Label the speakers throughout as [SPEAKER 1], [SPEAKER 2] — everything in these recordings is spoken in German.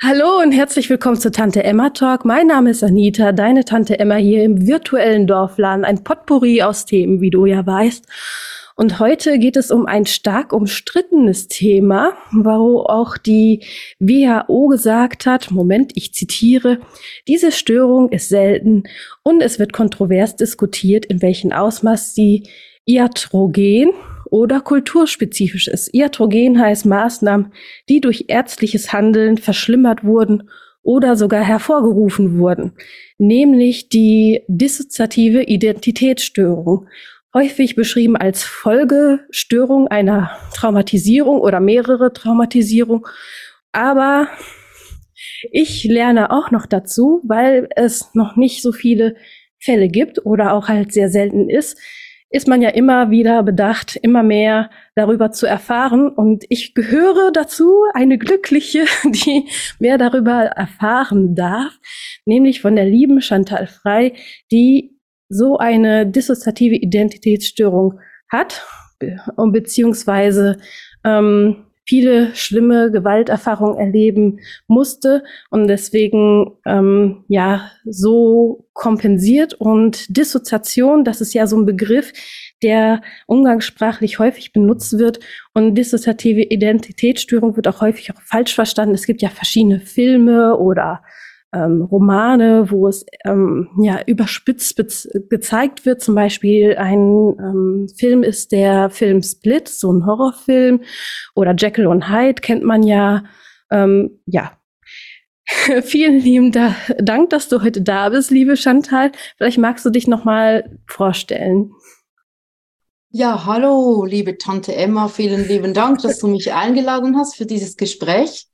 [SPEAKER 1] Hallo und herzlich willkommen zu Tante Emma Talk. Mein Name ist Anita, deine Tante Emma hier im virtuellen Dorfladen. Ein Potpourri aus Themen, wie du ja weißt. Und heute geht es um ein stark umstrittenes Thema, wo auch die WHO gesagt hat, Moment, ich zitiere, diese Störung ist selten und es wird kontrovers diskutiert, in welchem Ausmaß sie iatrogen oder kulturspezifisch ist. Iatrogen heißt Maßnahmen, die durch ärztliches Handeln verschlimmert wurden oder sogar hervorgerufen wurden, nämlich die dissoziative Identitätsstörung, häufig beschrieben als Folgestörung einer Traumatisierung oder mehrere Traumatisierung. Aber ich lerne auch noch dazu, weil es noch nicht so viele Fälle gibt oder auch halt sehr selten ist, ist man ja immer wieder bedacht, immer mehr darüber zu erfahren. Und ich gehöre dazu, eine Glückliche, die mehr darüber erfahren darf, nämlich von der lieben Chantal Frei, die so eine dissoziative Identitätsstörung hat, beziehungsweise ähm, viele schlimme Gewalterfahrungen erleben musste und deswegen ähm, ja so kompensiert und Dissoziation, das ist ja so ein Begriff, der umgangssprachlich häufig benutzt wird und dissoziative Identitätsstörung wird auch häufig auch falsch verstanden. Es gibt ja verschiedene Filme oder ähm, Romane, wo es ähm, ja überspitzt gezeigt wird. Zum Beispiel ein ähm, Film ist der Film Split, so ein Horrorfilm. Oder Jekyll und Hyde kennt man ja. Ähm, ja. Vielen lieben da Dank, dass du heute da bist, liebe Chantal. Vielleicht magst du dich noch mal vorstellen.
[SPEAKER 2] Ja, hallo, liebe Tante Emma. Vielen lieben Dank, dass du mich eingeladen hast für dieses Gespräch.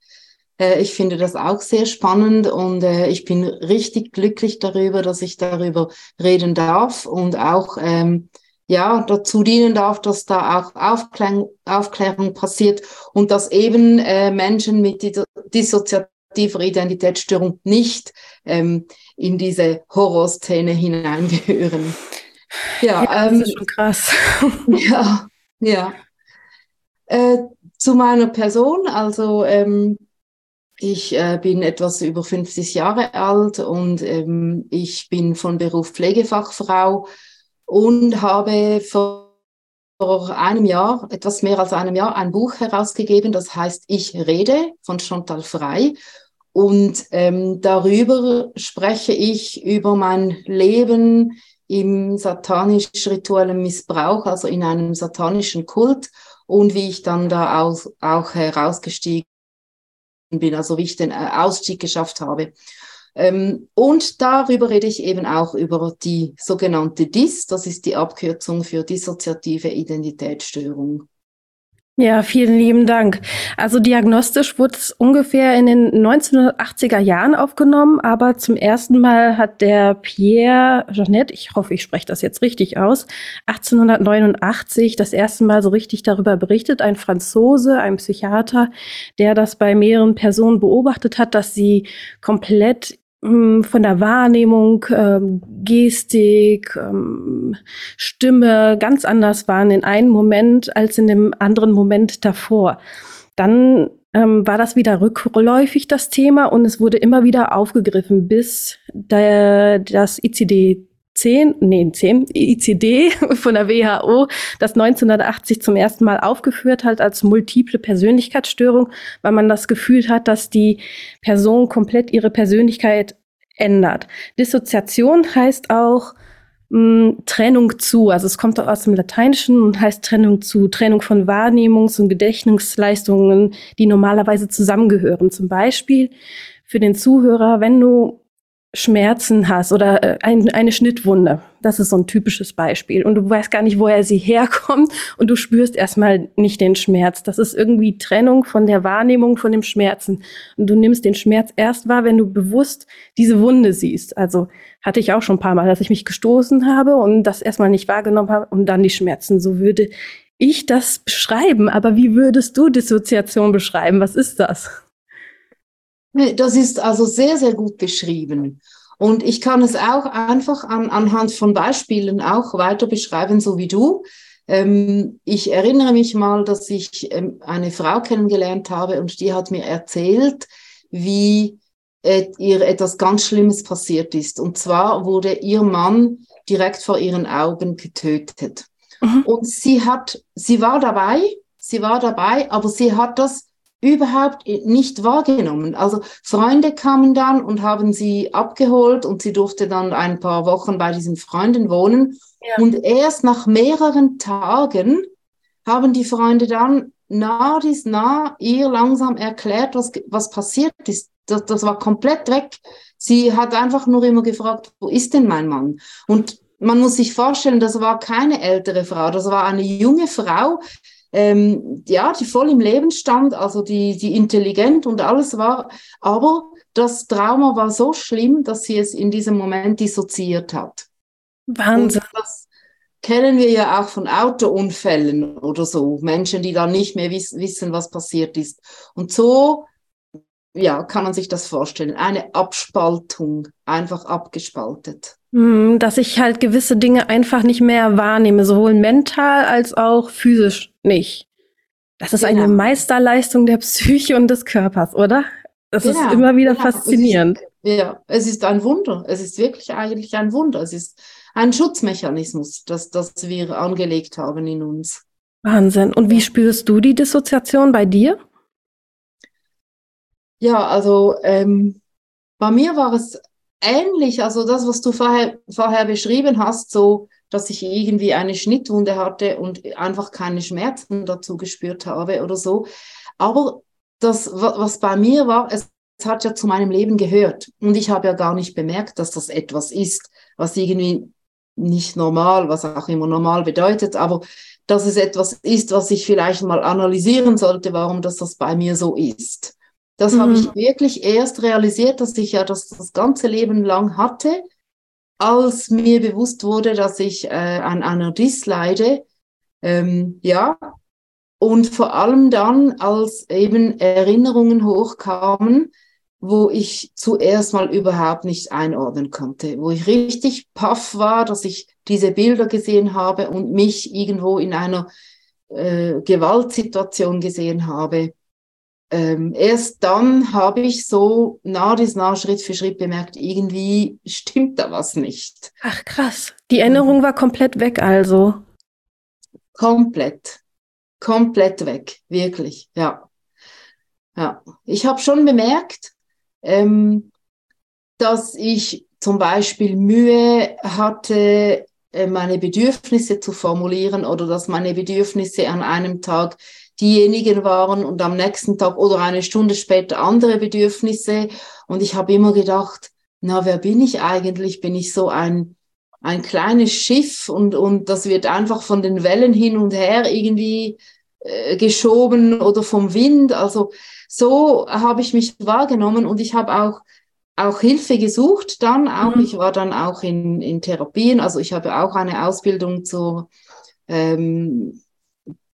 [SPEAKER 2] Äh, ich finde das auch sehr spannend und äh, ich bin richtig glücklich darüber, dass ich darüber reden darf und auch ähm, ja dazu dienen darf, dass da auch Aufklärung, Aufklärung passiert und dass eben äh, Menschen mit dissoziativer Identitätsstörung nicht ähm, in diese Horrorszene hineingehören.
[SPEAKER 1] Ja, ja ähm, das ist schon krass.
[SPEAKER 2] ja, ja. Äh, zu meiner Person, also ähm, ich äh, bin etwas über 50 Jahre alt und ähm, ich bin von Beruf Pflegefachfrau und habe vor einem Jahr, etwas mehr als einem Jahr, ein Buch herausgegeben, das heißt Ich rede von Chantal Frei. Und ähm, darüber spreche ich über mein Leben im satanisch-rituellen Missbrauch, also in einem satanischen Kult und wie ich dann da auch, auch herausgestiegen bin, also wie ich den äh, Ausstieg geschafft habe. Ähm, und darüber rede ich eben auch über die sogenannte DIS, das ist die Abkürzung für dissoziative Identitätsstörung.
[SPEAKER 1] Ja, vielen lieben Dank. Also diagnostisch wurde es ungefähr in den 1980er Jahren aufgenommen, aber zum ersten Mal hat der Pierre Jeanette, ich hoffe, ich spreche das jetzt richtig aus, 1889 das erste Mal so richtig darüber berichtet, ein Franzose, ein Psychiater, der das bei mehreren Personen beobachtet hat, dass sie komplett von der Wahrnehmung, ähm, Gestik, ähm, Stimme ganz anders waren in einem Moment als in dem anderen Moment davor. Dann ähm, war das wieder rückläufig, das Thema, und es wurde immer wieder aufgegriffen, bis der, das ICD 10, nee, 10, ICD von der WHO, das 1980 zum ersten Mal aufgeführt hat als multiple Persönlichkeitsstörung, weil man das Gefühl hat, dass die Person komplett ihre Persönlichkeit ändert. Dissoziation heißt auch mh, hm, Trennung zu, also es kommt aus dem Lateinischen und heißt Trennung zu, Trennung von Wahrnehmungs- und Gedächtnisleistungen, die normalerweise zusammengehören. Zum Beispiel für den Zuhörer, wenn du Schmerzen hast oder äh, ein, eine Schnittwunde. Das ist so ein typisches Beispiel. Und du weißt gar nicht, woher sie herkommt und du spürst erstmal nicht den Schmerz. Das ist irgendwie Trennung von der Wahrnehmung von dem Schmerzen. Und du nimmst den Schmerz erst wahr, wenn du bewusst diese Wunde siehst. Also hatte ich auch schon ein paar Mal, dass ich mich gestoßen habe und das erstmal nicht wahrgenommen habe und dann die Schmerzen. So würde ich das beschreiben. Aber wie würdest du Dissoziation beschreiben? Was ist das?
[SPEAKER 2] Das ist also sehr, sehr gut beschrieben. Und ich kann es auch einfach an, anhand von Beispielen auch weiter beschreiben, so wie du. Ähm, ich erinnere mich mal, dass ich ähm, eine Frau kennengelernt habe und die hat mir erzählt, wie äh, ihr etwas ganz Schlimmes passiert ist. Und zwar wurde ihr Mann direkt vor ihren Augen getötet. Mhm. Und sie hat, sie war dabei, sie war dabei, aber sie hat das überhaupt nicht wahrgenommen. Also Freunde kamen dann und haben sie abgeholt und sie durfte dann ein paar Wochen bei diesen Freunden wohnen. Ja. Und erst nach mehreren Tagen haben die Freunde dann nah dies nah ihr langsam erklärt, was, was passiert ist. Das, das war komplett weg. Sie hat einfach nur immer gefragt, wo ist denn mein Mann? Und man muss sich vorstellen, das war keine ältere Frau, das war eine junge Frau, ähm, ja, die voll im Leben stand, also die, die intelligent und alles war, aber das Trauma war so schlimm, dass sie es in diesem Moment dissoziiert hat. Wahnsinn. Und das kennen wir ja auch von Autounfällen oder so, Menschen, die dann nicht mehr wiss wissen, was passiert ist. Und so ja, kann man sich das vorstellen. Eine Abspaltung, einfach abgespaltet.
[SPEAKER 1] Hm, dass ich halt gewisse Dinge einfach nicht mehr wahrnehme, sowohl mental als auch physisch nicht. Das ist genau. eine Meisterleistung der Psyche und des Körpers, oder? Das genau. ist immer wieder genau. faszinierend.
[SPEAKER 2] Es ist, ja, es ist ein Wunder. Es ist wirklich eigentlich ein Wunder. Es ist ein Schutzmechanismus, das, das wir angelegt haben in uns.
[SPEAKER 1] Wahnsinn. Und wie spürst du die Dissoziation bei dir?
[SPEAKER 2] Ja, also ähm, bei mir war es ähnlich, also das, was du vorher, vorher beschrieben hast, so, dass ich irgendwie eine Schnittwunde hatte und einfach keine Schmerzen dazu gespürt habe oder so. Aber das, was bei mir war, es, hat ja zu meinem Leben gehört. Und ich habe ja gar nicht bemerkt, dass das etwas ist, was irgendwie nicht normal, was auch immer normal bedeutet, aber dass es etwas ist, was ich vielleicht mal analysieren sollte, warum das das bei mir so ist. Das mhm. habe ich wirklich erst realisiert, dass ich ja das das ganze Leben lang hatte, als mir bewusst wurde, dass ich äh, an einer Dis leide. Ähm, ja, und vor allem dann, als eben Erinnerungen hochkamen, wo ich zuerst mal überhaupt nicht einordnen konnte, wo ich richtig paff war, dass ich diese Bilder gesehen habe und mich irgendwo in einer äh, Gewaltsituation gesehen habe ähm, erst dann habe ich so nah dies nah Schritt für Schritt bemerkt, irgendwie stimmt da was nicht.
[SPEAKER 1] Ach krass, die Erinnerung war komplett weg also.
[SPEAKER 2] Komplett, komplett weg, wirklich, ja. Ja, ich habe schon bemerkt, ähm, dass ich zum Beispiel Mühe hatte, äh, meine Bedürfnisse zu formulieren oder dass meine Bedürfnisse an einem Tag diejenigen waren und am nächsten Tag oder eine Stunde später andere Bedürfnisse. Und ich habe immer gedacht, na, wer bin ich eigentlich? Bin ich so ein, ein kleines Schiff und, und das wird einfach von den Wellen hin und her irgendwie äh, geschoben oder vom Wind. Also so habe ich mich wahrgenommen und ich habe auch auch Hilfe gesucht dann auch. Mhm. Ich war dann auch in, in Therapien, also ich habe auch eine Ausbildung zur ähm,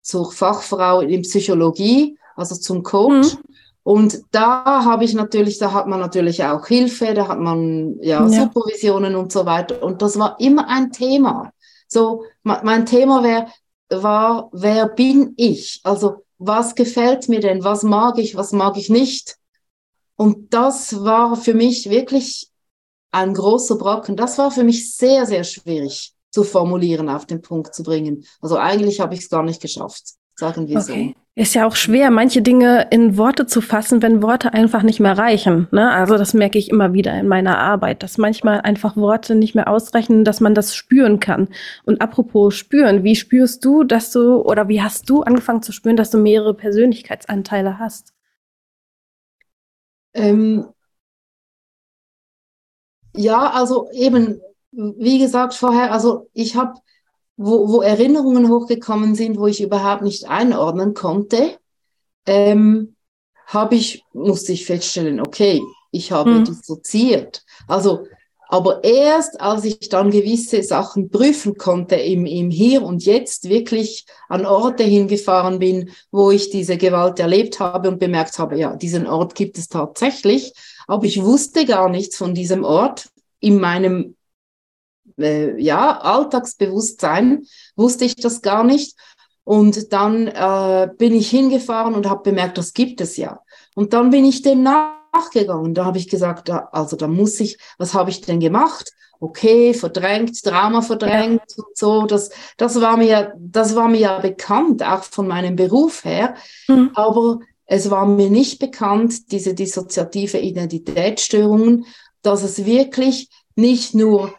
[SPEAKER 2] zur Fachfrau in Psychologie, also zum Coach. Mhm. Und da habe ich natürlich, da hat man natürlich auch Hilfe, da hat man ja, ja. Supervisionen und so weiter. Und das war immer ein Thema. So, mein Thema wär, war, wer bin ich? Also, was gefällt mir denn? Was mag ich? Was mag ich nicht? Und das war für mich wirklich ein großer Brocken. Das war für mich sehr, sehr schwierig zu formulieren, auf den Punkt zu bringen. Also eigentlich habe ich es gar nicht geschafft, sagen wir okay. so.
[SPEAKER 1] Ist ja auch schwer, manche Dinge in Worte zu fassen, wenn Worte einfach nicht mehr reichen. Ne? Also das merke ich immer wieder in meiner Arbeit, dass manchmal einfach Worte nicht mehr ausreichen, dass man das spüren kann. Und apropos spüren, wie spürst du, dass du oder wie hast du angefangen zu spüren, dass du mehrere Persönlichkeitsanteile hast?
[SPEAKER 2] Ähm, ja, also eben wie gesagt vorher, also ich habe, wo, wo Erinnerungen hochgekommen sind, wo ich überhaupt nicht einordnen konnte, ähm, habe ich, musste ich feststellen, okay, ich habe hm. dissoziiert. Also, aber erst als ich dann gewisse Sachen prüfen konnte im, im Hier und Jetzt wirklich an Orte hingefahren bin, wo ich diese Gewalt erlebt habe und bemerkt habe, ja, diesen Ort gibt es tatsächlich, aber ich wusste gar nichts von diesem Ort in meinem äh, ja, Alltagsbewusstsein, wusste ich das gar nicht. Und dann äh, bin ich hingefahren und habe bemerkt, das gibt es ja. Und dann bin ich dem nachgegangen. Da habe ich gesagt, da, also da muss ich, was habe ich denn gemacht? Okay, verdrängt, Drama verdrängt ja. und so. Das, das war mir, das war mir ja bekannt, auch von meinem Beruf her. Mhm. Aber es war mir nicht bekannt, diese dissoziative Identitätsstörungen, dass es wirklich nicht nur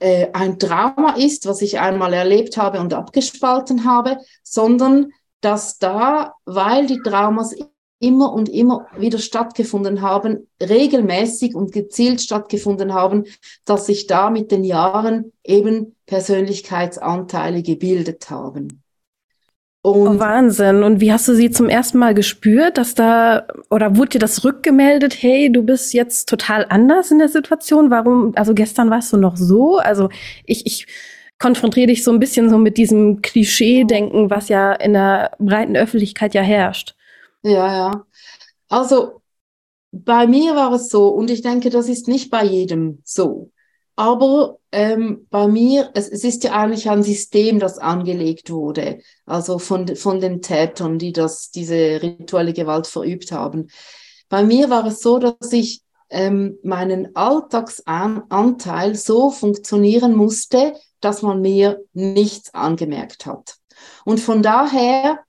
[SPEAKER 2] äh, ein Trauma ist, was ich einmal erlebt habe und abgespalten habe, sondern dass da, weil die Traumas immer und immer wieder stattgefunden haben, regelmäßig und gezielt stattgefunden haben, dass sich da mit den Jahren eben Persönlichkeitsanteile gebildet haben.
[SPEAKER 1] Und oh, Wahnsinn. Und wie hast du sie zum ersten Mal gespürt, dass da, oder wurde dir das rückgemeldet, hey, du bist jetzt total anders in der Situation? Warum, also gestern warst du noch so? Also ich, ich konfrontiere dich so ein bisschen so mit diesem Klischee-Denken, was ja in der breiten Öffentlichkeit ja herrscht.
[SPEAKER 2] Ja, ja. Also bei mir war es so, und ich denke, das ist nicht bei jedem so. Aber ähm, bei mir, es, es ist ja eigentlich ein System, das angelegt wurde, also von, von den Tätern, die das, diese rituelle Gewalt verübt haben. Bei mir war es so, dass ich ähm, meinen Alltagsanteil so funktionieren musste, dass man mir nichts angemerkt hat. Und von daher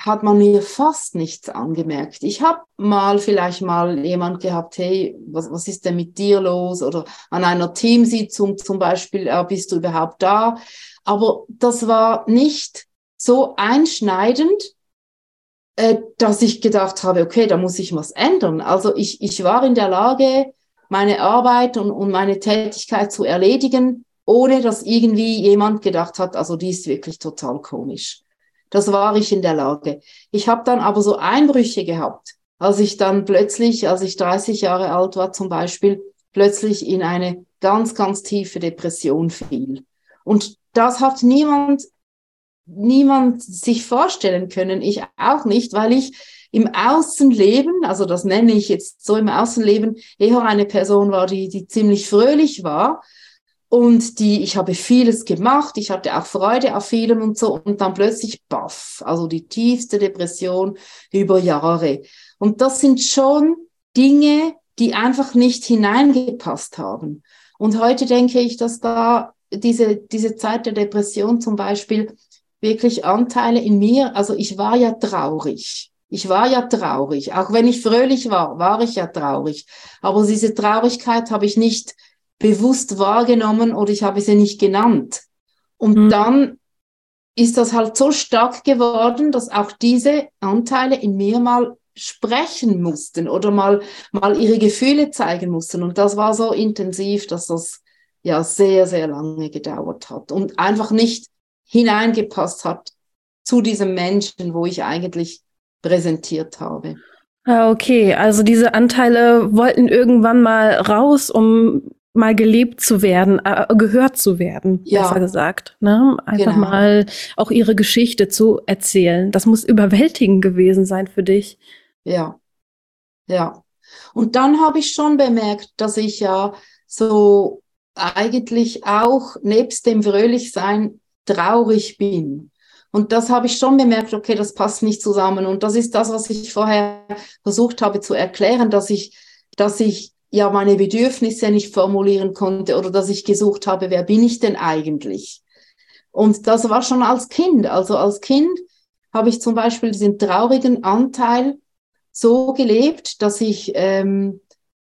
[SPEAKER 2] hat man mir fast nichts angemerkt. Ich habe mal vielleicht mal jemand gehabt, hey, was, was ist denn mit dir los? Oder an einer Teamsitzung zum Beispiel, äh, bist du überhaupt da? Aber das war nicht so einschneidend, äh, dass ich gedacht habe, okay, da muss ich was ändern. Also ich, ich war in der Lage, meine Arbeit und, und meine Tätigkeit zu erledigen, ohne dass irgendwie jemand gedacht hat, also die ist wirklich total komisch. Das war ich in der Lage. Ich habe dann aber so Einbrüche gehabt, als ich dann plötzlich, als ich 30 Jahre alt war zum Beispiel, plötzlich in eine ganz, ganz tiefe Depression fiel. Und das hat niemand, niemand sich vorstellen können. Ich auch nicht, weil ich im Außenleben, also das nenne ich jetzt so im Außenleben, eher eine Person war, die, die ziemlich fröhlich war und die, ich habe vieles gemacht, ich hatte auch Freude auf vielem und so. Und dann plötzlich, baff, also die tiefste Depression über Jahre. Und das sind schon Dinge, die einfach nicht hineingepasst haben. Und heute denke ich, dass da diese, diese Zeit der Depression zum Beispiel wirklich Anteile in mir, also ich war ja traurig. Ich war ja traurig. Auch wenn ich fröhlich war, war ich ja traurig. Aber diese Traurigkeit habe ich nicht bewusst wahrgenommen oder ich habe sie nicht genannt. Und mhm. dann ist das halt so stark geworden, dass auch diese Anteile in mir mal sprechen mussten oder mal, mal ihre Gefühle zeigen mussten. Und das war so intensiv, dass das ja sehr, sehr lange gedauert hat und einfach nicht hineingepasst hat zu diesem Menschen, wo ich eigentlich präsentiert habe.
[SPEAKER 1] Ah, okay, also diese Anteile wollten irgendwann mal raus, um mal gelebt zu werden, äh, gehört zu werden, ja. besser gesagt. Ne? Einfach genau. mal auch ihre Geschichte zu erzählen. Das muss überwältigend gewesen sein für dich.
[SPEAKER 2] Ja, ja. Und dann habe ich schon bemerkt, dass ich ja so eigentlich auch nebst dem Fröhlichsein traurig bin. Und das habe ich schon bemerkt, okay, das passt nicht zusammen. Und das ist das, was ich vorher versucht habe zu erklären, dass ich, dass ich ja meine Bedürfnisse nicht formulieren konnte oder dass ich gesucht habe, wer bin ich denn eigentlich? Und das war schon als Kind. Also als Kind habe ich zum Beispiel diesen traurigen Anteil so gelebt, dass ich ähm,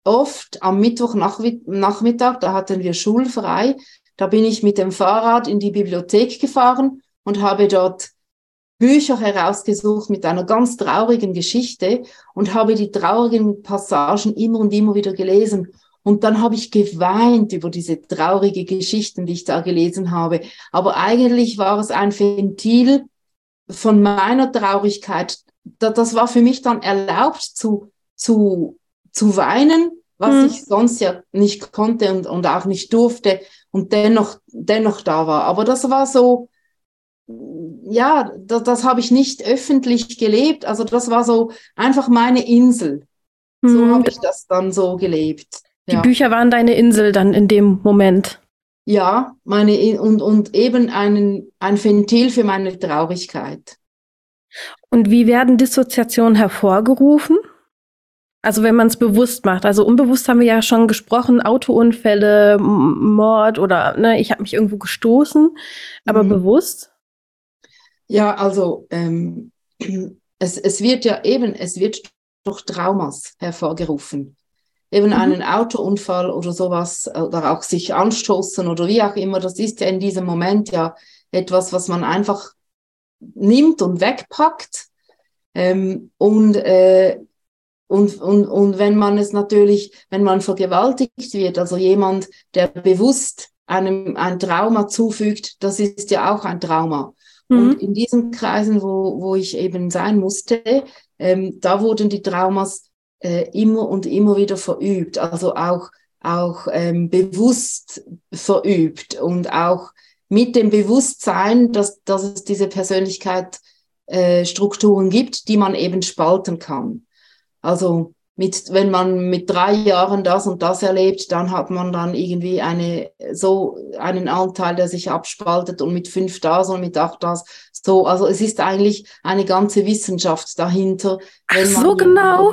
[SPEAKER 2] oft am Mittwochnachmittag, da hatten wir schulfrei, da bin ich mit dem Fahrrad in die Bibliothek gefahren und habe dort Bücher herausgesucht mit einer ganz traurigen Geschichte und habe die traurigen Passagen immer und immer wieder gelesen. Und dann habe ich geweint über diese traurige Geschichten, die ich da gelesen habe. Aber eigentlich war es ein Ventil von meiner Traurigkeit. Das war für mich dann erlaubt zu, zu, zu weinen, was hm. ich sonst ja nicht konnte und, und auch nicht durfte und dennoch, dennoch da war. Aber das war so, ja, das, das habe ich nicht öffentlich gelebt. Also das war so einfach meine Insel. So hm. habe ich das dann so gelebt.
[SPEAKER 1] Die ja. Bücher waren deine Insel dann in dem Moment.
[SPEAKER 2] Ja, meine und, und eben einen, ein Ventil für meine Traurigkeit.
[SPEAKER 1] Und wie werden Dissoziationen hervorgerufen? Also wenn man es bewusst macht. Also unbewusst haben wir ja schon gesprochen, Autounfälle, Mord oder ne, ich habe mich irgendwo gestoßen, aber mhm. bewusst?
[SPEAKER 2] Ja, also ähm, es, es wird ja eben, es wird durch Traumas hervorgerufen. Eben mhm. einen Autounfall oder sowas oder auch sich anstoßen oder wie auch immer, das ist ja in diesem Moment ja etwas, was man einfach nimmt und wegpackt. Ähm, und äh, und, und, und wenn man es natürlich, wenn man vergewaltigt wird, also jemand, der bewusst einem ein Trauma zufügt, das ist ja auch ein Trauma. Mhm. Und in diesen Kreisen, wo, wo ich eben sein musste, ähm, da wurden die Traumas äh, immer und immer wieder verübt, also auch, auch ähm, bewusst verübt und auch mit dem Bewusstsein, dass, dass es diese Persönlichkeit äh, Strukturen gibt, die man eben spalten kann. Also mit, wenn man mit drei Jahren das und das erlebt, dann hat man dann irgendwie eine, so einen Anteil, der sich abspaltet und mit fünf das und mit acht das. So, also es ist eigentlich eine ganze Wissenschaft dahinter.
[SPEAKER 1] Ach, so genau.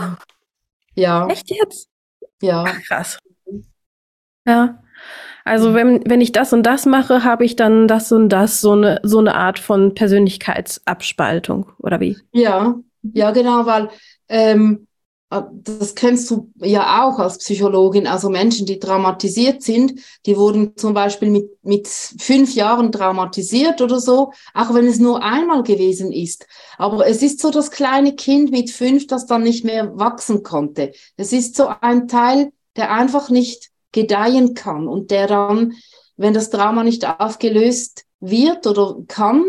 [SPEAKER 2] Ja.
[SPEAKER 1] Echt jetzt?
[SPEAKER 2] Ja.
[SPEAKER 1] Ach, krass. Ja. Also wenn, wenn ich das und das mache, habe ich dann das und das, so eine, so eine Art von Persönlichkeitsabspaltung, oder wie?
[SPEAKER 2] Ja, ja, genau, weil ähm, äh, das kennst du ja auch als Psychologin, also Menschen, die traumatisiert sind, die wurden zum Beispiel mit, mit fünf Jahren traumatisiert oder so, auch wenn es nur einmal gewesen ist. Aber es ist so das kleine Kind mit fünf, das dann nicht mehr wachsen konnte. Es ist so ein Teil, der einfach nicht gedeihen kann und der dann, wenn das Trauma nicht aufgelöst wird oder kann.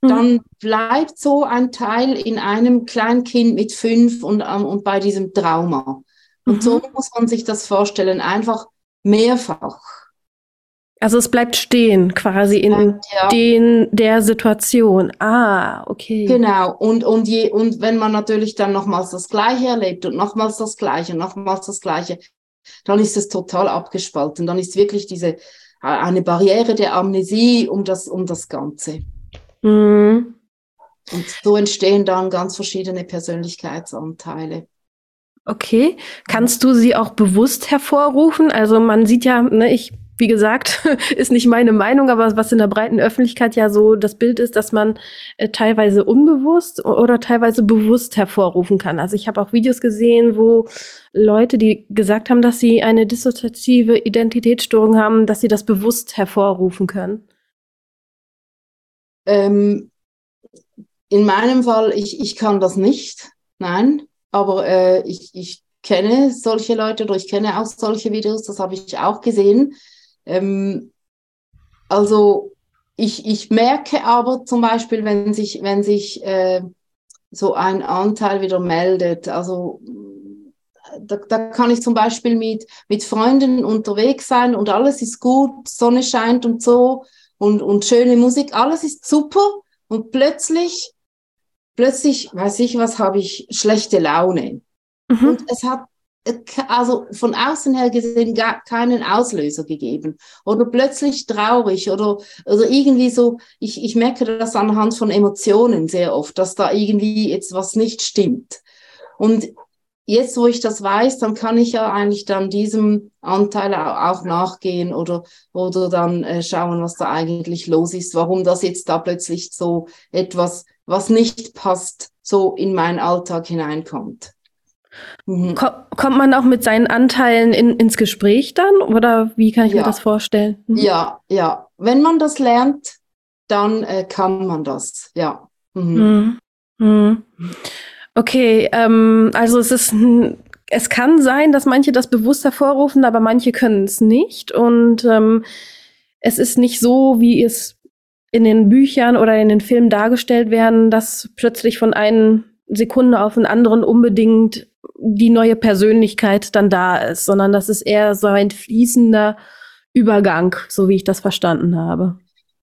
[SPEAKER 2] Dann bleibt so ein Teil in einem Kleinkind mit fünf und, um, und bei diesem Trauma. Und mhm. so muss man sich das vorstellen, einfach mehrfach.
[SPEAKER 1] Also es bleibt stehen, quasi in ja. den, der Situation. Ah, okay.
[SPEAKER 2] Genau. Und, und, je, und wenn man natürlich dann nochmals das Gleiche erlebt und nochmals das Gleiche und nochmals das Gleiche, dann ist es total abgespalten. Dann ist wirklich diese, äh, eine Barriere der Amnesie um das, um das Ganze. Mhm. Und so entstehen dann ganz verschiedene Persönlichkeitsanteile.
[SPEAKER 1] Okay. Kannst du sie auch bewusst hervorrufen? Also man sieht ja, ne, ich, wie gesagt, ist nicht meine Meinung, aber was in der breiten Öffentlichkeit ja so das Bild ist, dass man äh, teilweise unbewusst oder teilweise bewusst hervorrufen kann. Also ich habe auch Videos gesehen, wo Leute, die gesagt haben, dass sie eine dissoziative Identitätsstörung haben, dass sie das bewusst hervorrufen können.
[SPEAKER 2] Ähm, in meinem Fall, ich, ich kann das nicht, nein, aber äh, ich, ich kenne solche Leute oder ich kenne auch solche Videos, das habe ich auch gesehen. Ähm, also ich, ich merke aber zum Beispiel, wenn sich, wenn sich äh, so ein Anteil wieder meldet, also da, da kann ich zum Beispiel mit, mit Freunden unterwegs sein und alles ist gut, Sonne scheint und so und, und schöne Musik, alles ist super und plötzlich, plötzlich, weiß ich was, habe ich schlechte Laune. Mhm. Und es hat also von außen her gesehen gar keinen Auslöser gegeben oder plötzlich traurig oder, oder irgendwie so, ich, ich merke das anhand von Emotionen sehr oft, dass da irgendwie jetzt was nicht stimmt. Und jetzt, wo ich das weiß, dann kann ich ja eigentlich dann diesem Anteil auch nachgehen oder, oder dann äh, schauen, was da eigentlich los ist, warum das jetzt da plötzlich so etwas, was nicht passt, so in meinen Alltag hineinkommt.
[SPEAKER 1] Mhm. Kommt man auch mit seinen Anteilen in, ins Gespräch dann oder wie kann ich ja. mir das vorstellen?
[SPEAKER 2] Mhm. Ja, ja. Wenn man das lernt, dann äh, kann man das, ja.
[SPEAKER 1] Mhm. Okay, ähm, also es ist, es kann sein, dass manche das bewusst hervorrufen, aber manche können es nicht. Und ähm, es ist nicht so, wie es in den Büchern oder in den Filmen dargestellt werden, dass plötzlich von einer Sekunde auf den anderen unbedingt die neue Persönlichkeit dann da ist, sondern das ist eher so ein fließender Übergang, so wie ich das verstanden habe.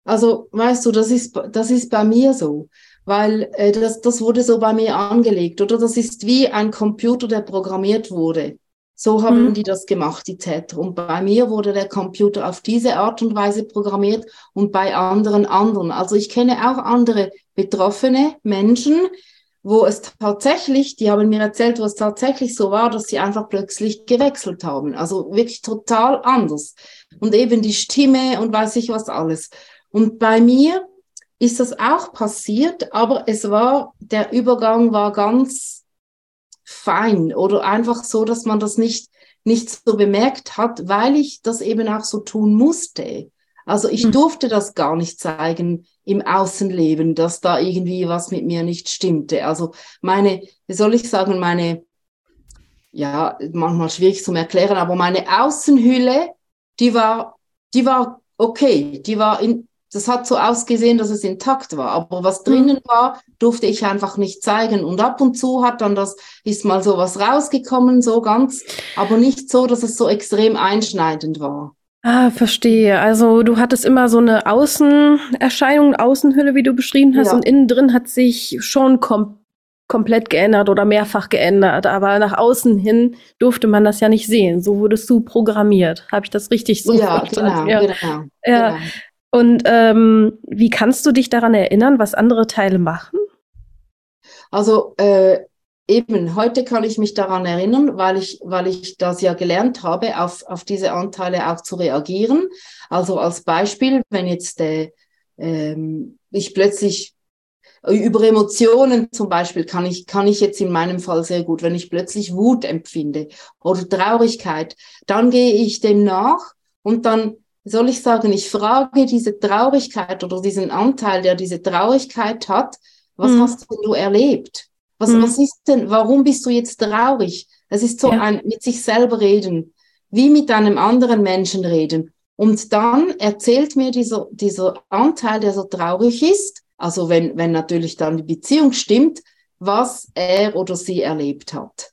[SPEAKER 2] Also, weißt du, das ist, das ist bei mir so weil äh, das, das wurde so bei mir angelegt, oder? Das ist wie ein Computer, der programmiert wurde. So haben mhm. die das gemacht, die Täter. Und bei mir wurde der Computer auf diese Art und Weise programmiert und bei anderen anderen. Also ich kenne auch andere betroffene Menschen, wo es tatsächlich, die haben mir erzählt, wo es tatsächlich so war, dass sie einfach plötzlich gewechselt haben. Also wirklich total anders. Und eben die Stimme und weiß ich was alles. Und bei mir ist das auch passiert, aber es war, der Übergang war ganz fein oder einfach so, dass man das nicht, nicht so bemerkt hat, weil ich das eben auch so tun musste. Also ich hm. durfte das gar nicht zeigen im Außenleben, dass da irgendwie was mit mir nicht stimmte. Also meine, wie soll ich sagen, meine, ja, manchmal schwierig zum Erklären, aber meine Außenhülle, die war, die war okay, die war in, das hat so ausgesehen, dass es intakt war. Aber was hm. drinnen war, durfte ich einfach nicht zeigen. Und ab und zu hat dann das, ist mal so was rausgekommen, so ganz, aber nicht so, dass es so extrem einschneidend war.
[SPEAKER 1] Ah, verstehe. Also du hattest immer so eine Außenerscheinung, Außenhülle, wie du beschrieben hast, ja. und innen drin hat sich schon kom komplett geändert oder mehrfach geändert. Aber nach außen hin durfte man das ja nicht sehen. So wurdest du programmiert. Habe ich das richtig so
[SPEAKER 2] ja, verstanden? Genau, ja, genau.
[SPEAKER 1] Ja. Genau. Und ähm, wie kannst du dich daran erinnern, was andere Teile machen?
[SPEAKER 2] Also äh, eben, heute kann ich mich daran erinnern, weil ich, weil ich das ja gelernt habe, auf, auf diese Anteile auch zu reagieren. Also als Beispiel, wenn jetzt äh, ähm, ich plötzlich über Emotionen zum Beispiel kann ich, kann ich jetzt in meinem Fall sehr gut, wenn ich plötzlich Wut empfinde oder Traurigkeit, dann gehe ich dem nach und dann soll ich sagen, ich frage diese Traurigkeit oder diesen Anteil, der diese Traurigkeit hat, was hm. hast du erlebt? Was, mhm. was ist denn, warum bist du jetzt traurig? Es ist so ja. ein mit sich selber reden, wie mit einem anderen Menschen reden. Und dann erzählt mir dieser, dieser Anteil, der so traurig ist, also wenn, wenn natürlich dann die Beziehung stimmt, was er oder sie erlebt hat.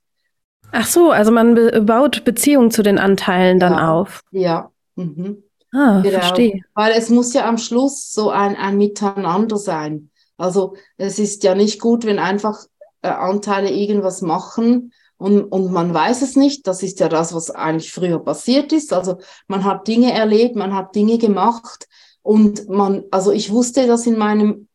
[SPEAKER 1] Ach so, also man be baut Beziehungen zu den Anteilen dann
[SPEAKER 2] ja.
[SPEAKER 1] auf.
[SPEAKER 2] Ja. Mhm.
[SPEAKER 1] Ah, genau. verstehe.
[SPEAKER 2] Weil es muss ja am Schluss so ein, ein Miteinander sein. Also es ist ja nicht gut, wenn einfach äh, Anteile irgendwas machen und, und man weiß es nicht. Das ist ja das, was eigentlich früher passiert ist. Also man hat Dinge erlebt, man hat Dinge gemacht und man, also ich wusste das in meinem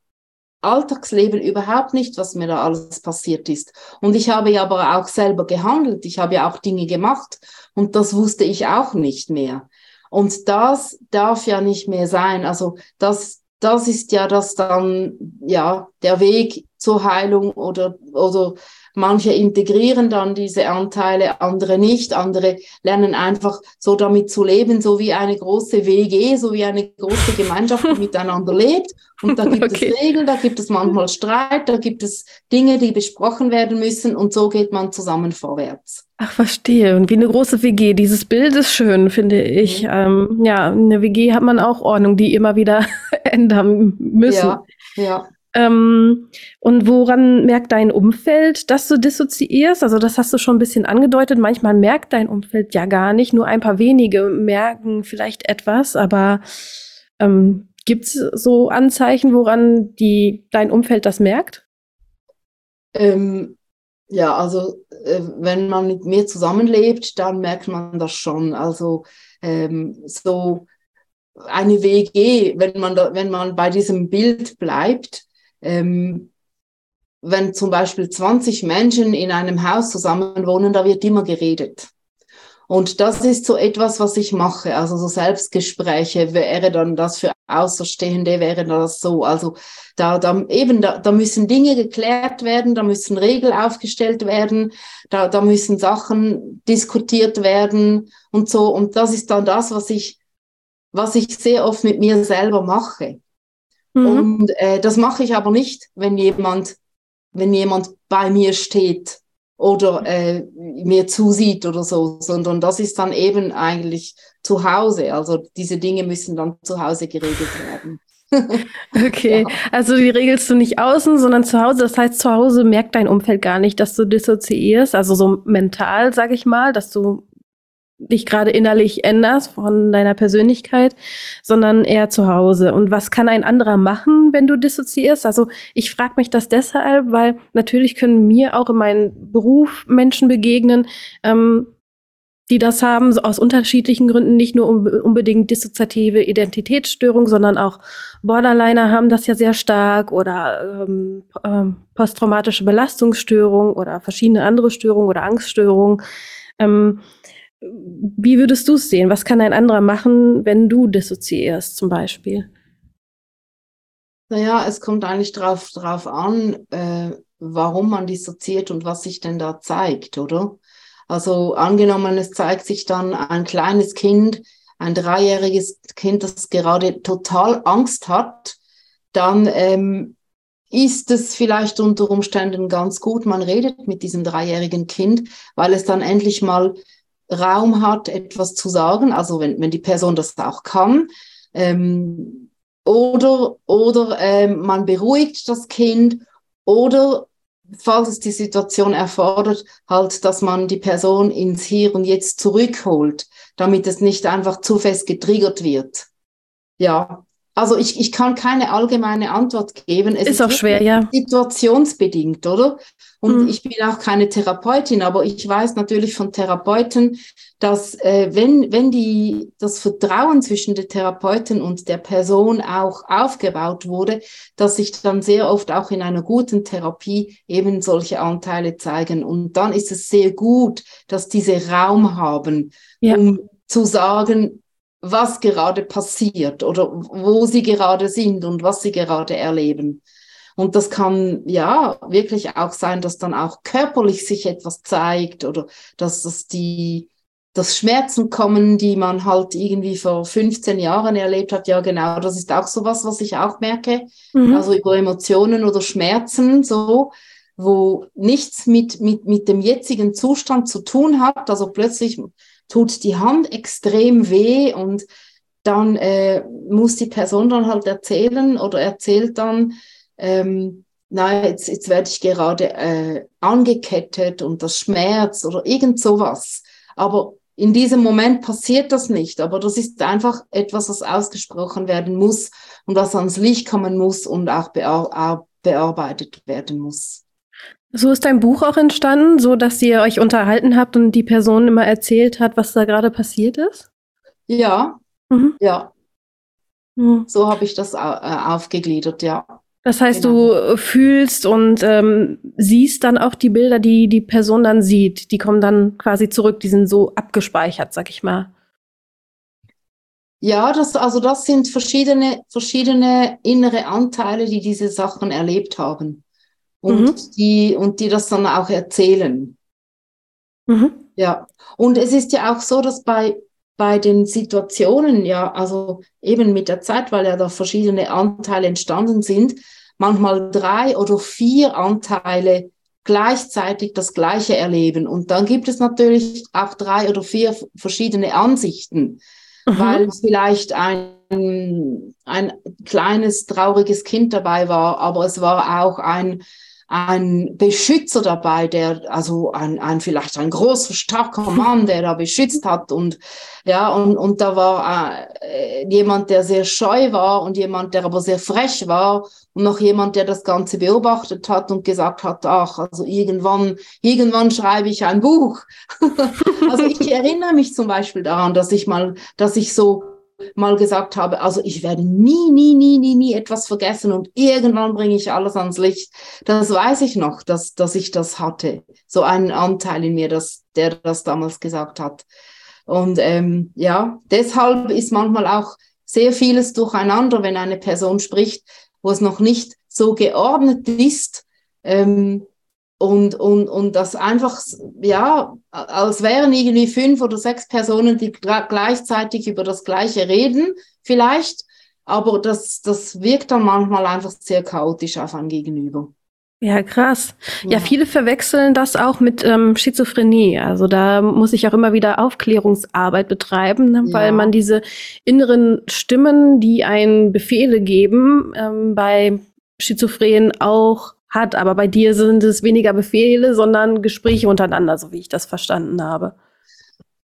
[SPEAKER 2] Alltagsleben überhaupt nicht, was mir da alles passiert ist. Und ich habe ja aber auch selber gehandelt. Ich habe ja auch Dinge gemacht und das wusste ich auch nicht mehr. Und das darf ja nicht mehr sein. Also das, das ist ja das dann, ja, der Weg zur Heilung oder, oder manche integrieren dann diese Anteile, andere nicht, andere lernen einfach so damit zu leben, so wie eine große WG, so wie eine große Gemeinschaft, die miteinander lebt. Und da gibt okay. es Regeln, da gibt es manchmal Streit, da gibt es Dinge, die besprochen werden müssen und so geht man zusammen vorwärts.
[SPEAKER 1] Ach, verstehe. Und wie eine große WG. Dieses Bild ist schön, finde ich. Mhm. Ähm, ja, in der WG hat man auch Ordnung, die immer wieder ändern müssen.
[SPEAKER 2] Ja, ja.
[SPEAKER 1] Ähm, und woran merkt dein Umfeld, dass du dissoziierst? Also das hast du schon ein bisschen angedeutet. Manchmal merkt dein Umfeld ja gar nicht. Nur ein paar wenige merken vielleicht etwas. Aber ähm, gibt es so Anzeichen, woran die, dein Umfeld das merkt?
[SPEAKER 2] Ähm, ja, also äh, wenn man mit mir zusammenlebt, dann merkt man das schon. Also ähm, so eine WG, wenn man, da, wenn man bei diesem Bild bleibt, ähm, wenn zum Beispiel 20 Menschen in einem Haus zusammen wohnen, da wird immer geredet. Und das ist so etwas, was ich mache. Also so Selbstgespräche wäre dann das für Außerstehende, wäre das so. Also da, da eben, da, da müssen Dinge geklärt werden, da müssen Regeln aufgestellt werden, da, da müssen Sachen diskutiert werden und so. Und das ist dann das, was ich, was ich sehr oft mit mir selber mache. Mhm. Und äh, das mache ich aber nicht, wenn jemand, wenn jemand bei mir steht oder äh, mir zusieht oder so, sondern das ist dann eben eigentlich zu Hause. Also diese Dinge müssen dann zu Hause geregelt werden.
[SPEAKER 1] Okay, ja. also die regelst du nicht außen, sondern zu Hause. Das heißt, zu Hause merkt dein Umfeld gar nicht, dass du dissoziierst, also so mental, sag ich mal, dass du dich gerade innerlich änderst von deiner Persönlichkeit, sondern eher zu Hause. Und was kann ein anderer machen, wenn du dissoziierst? Also ich frage mich das deshalb, weil natürlich können mir auch in meinem Beruf Menschen begegnen, ähm, die das haben, aus unterschiedlichen Gründen, nicht nur unbedingt dissoziative Identitätsstörung, sondern auch Borderliner haben das ja sehr stark oder ähm, ähm, posttraumatische Belastungsstörung oder verschiedene andere Störungen oder Angststörungen. Ähm, wie würdest du es sehen? Was kann ein anderer machen, wenn du dissoziierst zum Beispiel?
[SPEAKER 2] Naja, es kommt eigentlich drauf, drauf an, äh, warum man dissoziiert und was sich denn da zeigt, oder? Also angenommen, es zeigt sich dann ein kleines Kind, ein dreijähriges Kind, das gerade total Angst hat, dann ähm, ist es vielleicht unter Umständen ganz gut, man redet mit diesem dreijährigen Kind, weil es dann endlich mal Raum hat, etwas zu sagen, also wenn, wenn die Person das auch kann. Ähm, oder oder ähm, man beruhigt das Kind oder falls es die Situation erfordert, halt, dass man die Person ins Hier und Jetzt zurückholt, damit es nicht einfach zu fest getriggert wird. Ja, also ich, ich kann keine allgemeine Antwort geben.
[SPEAKER 1] Es ist, ist auch schwer, ja.
[SPEAKER 2] Situationsbedingt, oder? Und mhm. ich bin auch keine Therapeutin, aber ich weiß natürlich von Therapeuten, dass äh, wenn, wenn die, das Vertrauen zwischen der Therapeutin und der Person auch aufgebaut wurde, dass sich dann sehr oft auch in einer guten Therapie eben solche Anteile zeigen. Und dann ist es sehr gut, dass diese Raum haben, ja. um zu sagen, was gerade passiert oder wo sie gerade sind und was sie gerade erleben. Und das kann ja wirklich auch sein, dass dann auch körperlich sich etwas zeigt oder dass das die, dass Schmerzen kommen, die man halt irgendwie vor 15 Jahren erlebt hat. Ja, genau, das ist auch sowas, was ich auch merke. Mhm. Also über Emotionen oder Schmerzen so, wo nichts mit, mit, mit dem jetzigen Zustand zu tun hat. Also plötzlich tut die Hand extrem weh und dann äh, muss die Person dann halt erzählen oder erzählt dann, ähm, na, jetzt, jetzt werde ich gerade äh, angekettet und das Schmerz oder irgend sowas. Aber in diesem Moment passiert das nicht, aber das ist einfach etwas, was ausgesprochen werden muss und was ans Licht kommen muss und auch bear bearbeitet werden muss.
[SPEAKER 1] So ist dein Buch auch entstanden, so dass ihr euch unterhalten habt und die Person immer erzählt hat, was da gerade passiert ist?
[SPEAKER 2] Ja, mhm. ja. Mhm. So habe ich das äh, aufgegliedert, ja.
[SPEAKER 1] Das heißt, genau. du fühlst und ähm, siehst dann auch die Bilder, die die Person dann sieht. Die kommen dann quasi zurück, die sind so abgespeichert, sag ich mal.
[SPEAKER 2] Ja, das, also das sind verschiedene, verschiedene innere Anteile, die diese Sachen erlebt haben und, mhm. die, und die das dann auch erzählen. Mhm. Ja, und es ist ja auch so, dass bei, bei den Situationen, ja, also eben mit der Zeit, weil ja da verschiedene Anteile entstanden sind, manchmal drei oder vier Anteile gleichzeitig das Gleiche erleben. Und dann gibt es natürlich auch drei oder vier verschiedene Ansichten, mhm. weil vielleicht ein, ein kleines, trauriges Kind dabei war, aber es war auch ein ein Beschützer dabei, der, also ein, ein vielleicht ein großer, starker Mann, der da beschützt hat und ja, und, und da war äh, jemand, der sehr scheu war und jemand, der aber sehr frech war und noch jemand, der das Ganze beobachtet hat und gesagt hat, ach, also irgendwann, irgendwann schreibe ich ein Buch. also ich erinnere mich zum Beispiel daran, dass ich mal, dass ich so mal gesagt habe, also ich werde nie, nie, nie, nie, nie etwas vergessen und irgendwann bringe ich alles ans Licht. Das weiß ich noch, dass, dass ich das hatte. So einen Anteil in mir, dass, der das damals gesagt hat. Und ähm, ja, deshalb ist manchmal auch sehr vieles durcheinander, wenn eine Person spricht, wo es noch nicht so geordnet ist. Ähm, und, und, und das einfach, ja, als wären irgendwie fünf oder sechs Personen, die gleichzeitig über das Gleiche reden, vielleicht, aber das, das wirkt dann manchmal einfach sehr chaotisch auf ein Gegenüber.
[SPEAKER 1] Ja, krass. Ja, ja viele verwechseln das auch mit ähm, Schizophrenie. Also da muss ich auch immer wieder Aufklärungsarbeit betreiben, ne? ja. weil man diese inneren Stimmen, die einen Befehle geben, ähm, bei Schizophrenen auch hat. Aber bei dir sind es weniger Befehle, sondern Gespräche untereinander, so wie ich das verstanden habe.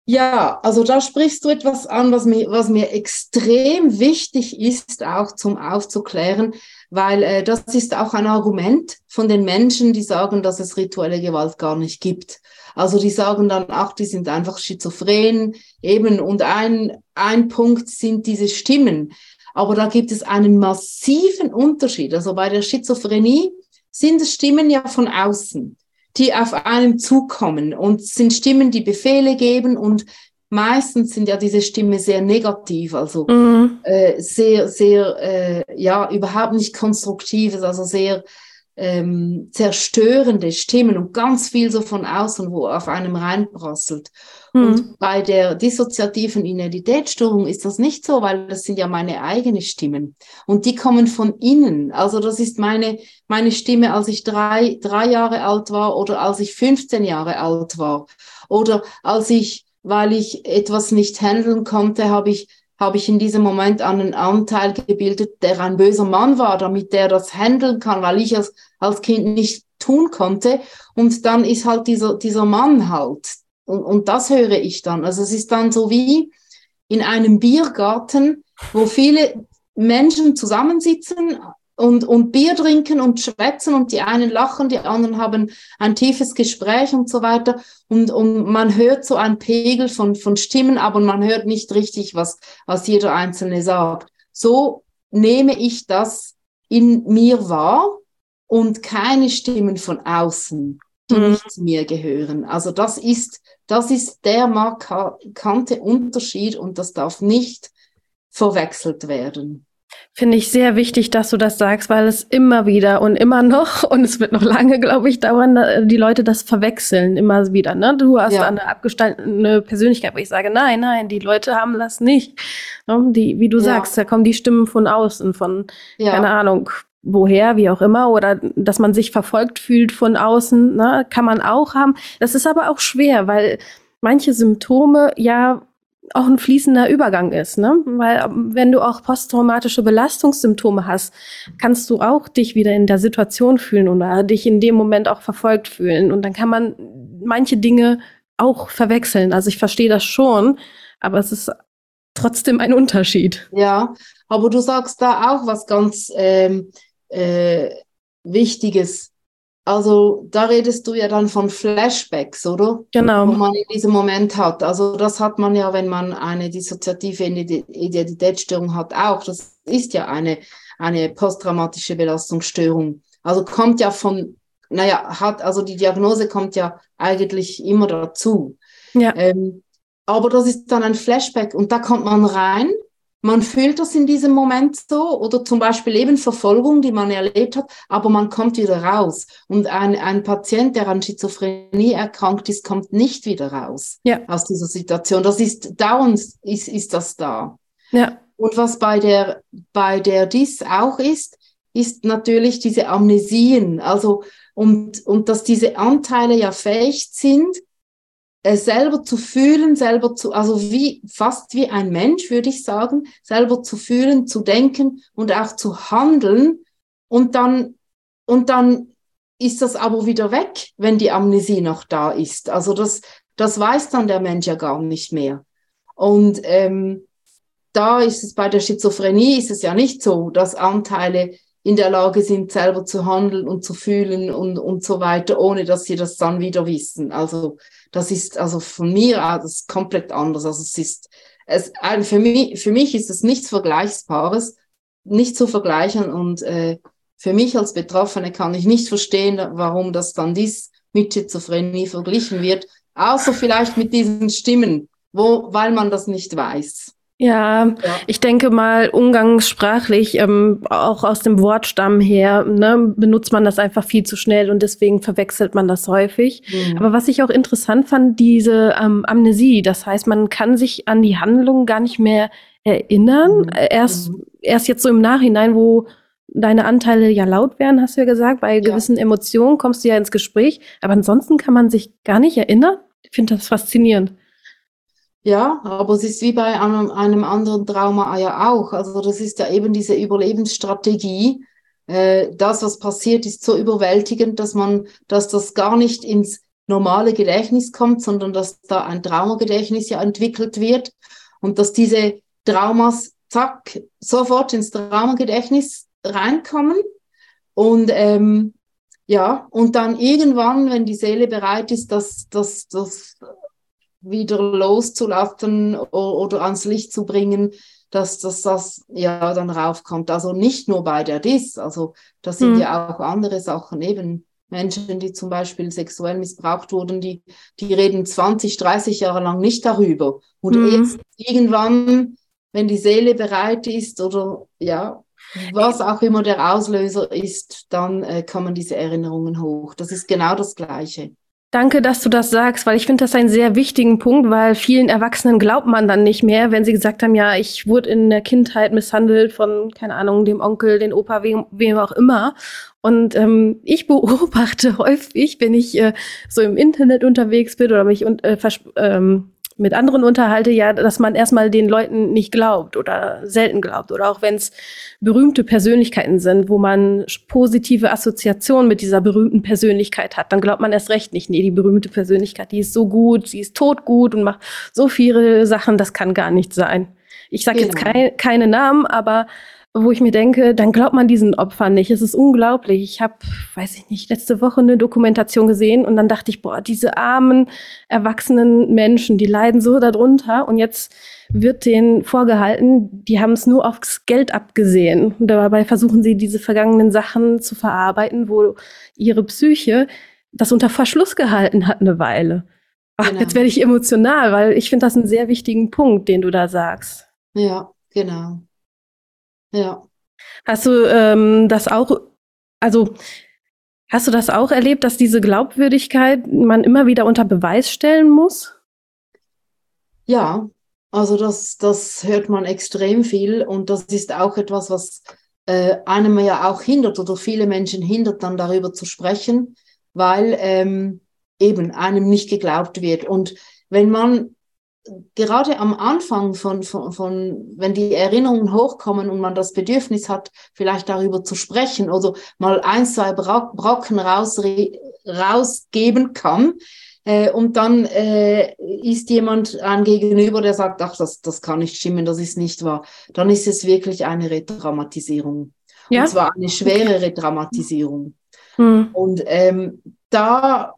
[SPEAKER 2] Ja, also da sprichst du etwas an, was mir, was mir extrem wichtig ist, auch zum aufzuklären, weil äh, das ist auch ein Argument von den Menschen, die sagen, dass es rituelle Gewalt gar nicht gibt. Also die sagen dann, ach, die sind einfach schizophren, eben. Und ein, ein Punkt sind diese Stimmen. Aber da gibt es einen massiven Unterschied. Also bei der Schizophrenie sind es Stimmen ja von außen, die auf einem zukommen und sind Stimmen, die Befehle geben und meistens sind ja diese Stimmen sehr negativ, also mhm. äh, sehr, sehr, äh, ja, überhaupt nicht konstruktives, also sehr ähm, zerstörende Stimmen und ganz viel so von außen, wo auf einem reinprasselt. Mhm. Und bei der dissoziativen Identitätsstörung ist das nicht so, weil das sind ja meine eigenen Stimmen und die kommen von innen. Also das ist meine, meine Stimme, als ich drei, drei Jahre alt war oder als ich 15 Jahre alt war oder als ich, weil ich etwas nicht handeln konnte, habe ich habe ich in diesem Moment einen Anteil gebildet, der ein böser Mann war, damit der das handeln kann, weil ich als, als Kind nicht tun konnte. Und dann ist halt dieser, dieser Mann halt. Und, und das höre ich dann. Also es ist dann so wie in einem Biergarten, wo viele Menschen zusammensitzen, und, und Bier trinken und schwätzen und die einen lachen, die anderen haben ein tiefes Gespräch und so weiter. Und, und man hört so einen Pegel von, von Stimmen, aber man hört nicht richtig, was, was jeder Einzelne sagt. So nehme ich das in mir wahr und keine Stimmen von außen, die mhm. nicht zu mir gehören. Also das ist, das ist der markante Unterschied und das darf nicht verwechselt werden.
[SPEAKER 1] Finde ich sehr wichtig, dass du das sagst, weil es immer wieder und immer noch, und es wird noch lange, glaube ich, dauern, die Leute das verwechseln, immer wieder. Ne? Du hast ja. eine abgestandene Persönlichkeit, wo ich sage, nein, nein, die Leute haben das nicht. Ne? Die, wie du ja. sagst, da kommen die Stimmen von außen, von, ja. keine Ahnung, woher, wie auch immer, oder dass man sich verfolgt fühlt von außen, ne? kann man auch haben. Das ist aber auch schwer, weil manche Symptome ja auch ein fließender Übergang ist, ne? Weil ähm, wenn du auch posttraumatische Belastungssymptome hast, kannst du auch dich wieder in der Situation fühlen oder dich in dem Moment auch verfolgt fühlen. Und dann kann man manche Dinge auch verwechseln. Also ich verstehe das schon, aber es ist trotzdem ein Unterschied.
[SPEAKER 2] Ja, aber du sagst da auch was ganz ähm, äh, Wichtiges. Also da redest du ja dann von Flashbacks, oder?
[SPEAKER 1] Genau.
[SPEAKER 2] Wo man in diesem Moment hat. Also das hat man ja, wenn man eine dissoziative Identitätsstörung hat, auch. Das ist ja eine, eine posttraumatische Belastungsstörung. Also kommt ja von, naja, hat, also die Diagnose kommt ja eigentlich immer dazu. Ja. Ähm, aber das ist dann ein Flashback und da kommt man rein man fühlt das in diesem Moment so oder zum Beispiel eben Verfolgung, die man erlebt hat, aber man kommt wieder raus. Und ein, ein Patient, der an Schizophrenie erkrankt ist, kommt nicht wieder raus ja. aus dieser Situation. Das ist dauernd ist, ist das da. Ja. Und was bei der, bei der DIS auch ist, ist natürlich diese Amnesien. Also, und, und dass diese Anteile ja fähig sind, äh, selber zu fühlen, selber zu, also wie, fast wie ein Mensch, würde ich sagen, selber zu fühlen, zu denken und auch zu handeln. Und dann, und dann ist das aber wieder weg, wenn die Amnesie noch da ist. Also das, das weiß dann der Mensch ja gar nicht mehr. Und ähm, da ist es bei der Schizophrenie ist es ja nicht so, dass Anteile in der Lage sind, selber zu handeln und zu fühlen und, und so weiter, ohne dass sie das dann wieder wissen. Also das ist also von mir aus das komplett anders. Also es ist, es, für, mich, für mich ist es nichts Vergleichbares, nicht zu vergleichen und äh, für mich als Betroffene kann ich nicht verstehen, warum das dann dies mit Schizophrenie verglichen wird, außer vielleicht mit diesen Stimmen, wo, weil man das nicht weiß.
[SPEAKER 1] Ja, ja, ich denke mal, umgangssprachlich, ähm, auch aus dem Wortstamm her, ne, benutzt man das einfach viel zu schnell und deswegen verwechselt man das häufig. Mhm. Aber was ich auch interessant fand, diese ähm, Amnesie, das heißt, man kann sich an die Handlung gar nicht mehr erinnern. Mhm. Erst, mhm. erst jetzt so im Nachhinein, wo deine Anteile ja laut werden, hast du ja gesagt, bei gewissen ja. Emotionen kommst du ja ins Gespräch, aber ansonsten kann man sich gar nicht erinnern. Ich finde das faszinierend.
[SPEAKER 2] Ja, aber es ist wie bei einem, einem anderen Trauma ja auch. Also das ist ja eben diese Überlebensstrategie. Äh, das, was passiert, ist so überwältigend, dass man, dass das gar nicht ins normale Gedächtnis kommt, sondern dass da ein Traumagedächtnis ja entwickelt wird und dass diese Traumas, zack, sofort ins Traumagedächtnis reinkommen und ähm, ja, und dann irgendwann, wenn die Seele bereit ist, das, das, das wieder loszulassen oder, ans Licht zu bringen, dass, dass das ja dann raufkommt. Also nicht nur bei der DIS, also das sind mhm. ja auch andere Sachen, eben Menschen, die zum Beispiel sexuell missbraucht wurden, die, die reden 20, 30 Jahre lang nicht darüber. Und mhm. jetzt irgendwann, wenn die Seele bereit ist oder ja, was auch immer der Auslöser ist, dann äh, kommen diese Erinnerungen hoch. Das ist genau das Gleiche.
[SPEAKER 1] Danke, dass du das sagst, weil ich finde das einen sehr wichtigen Punkt, weil vielen Erwachsenen glaubt man dann nicht mehr, wenn sie gesagt haben, ja, ich wurde in der Kindheit misshandelt von, keine Ahnung, dem Onkel, den Opa, wem, wem auch immer. Und ähm, ich beobachte häufig, wenn ich äh, so im Internet unterwegs bin oder mich äh, ähm, mit anderen unterhalte, ja, dass man erstmal den Leuten nicht glaubt oder selten glaubt. Oder auch wenn es berühmte Persönlichkeiten sind, wo man positive Assoziationen mit dieser berühmten Persönlichkeit hat, dann glaubt man erst recht nicht, nee, die berühmte Persönlichkeit, die ist so gut, sie ist totgut und macht so viele Sachen, das kann gar nicht sein. Ich sage genau. jetzt kein, keine Namen, aber wo ich mir denke, dann glaubt man diesen Opfern nicht. Es ist unglaublich. Ich habe, weiß ich nicht, letzte Woche eine Dokumentation gesehen und dann dachte ich, boah, diese armen, erwachsenen Menschen, die leiden so darunter und jetzt wird denen vorgehalten, die haben es nur aufs Geld abgesehen. Und dabei versuchen sie, diese vergangenen Sachen zu verarbeiten, wo ihre Psyche das unter Verschluss gehalten hat eine Weile. Ach, genau. Jetzt werde ich emotional, weil ich finde das einen sehr wichtigen Punkt, den du da sagst.
[SPEAKER 2] Ja, genau. Ja.
[SPEAKER 1] Hast du ähm, das auch, also hast du das auch erlebt, dass diese Glaubwürdigkeit man immer wieder unter Beweis stellen muss?
[SPEAKER 2] Ja, also das, das hört man extrem viel und das ist auch etwas, was äh, einem ja auch hindert oder viele Menschen hindert, dann darüber zu sprechen, weil ähm, eben einem nicht geglaubt wird. Und wenn man gerade am Anfang von, von, von, wenn die Erinnerungen hochkommen und man das Bedürfnis hat, vielleicht darüber zu sprechen oder mal ein, zwei Brocken raus, rausgeben kann, äh, und dann äh, ist jemand ein Gegenüber, der sagt, ach, das, das kann nicht stimmen, das ist nicht wahr. Dann ist es wirklich eine Redramatisierung. Ja? Und zwar eine schwere okay. Redramatisierung. Hm. Und ähm, da,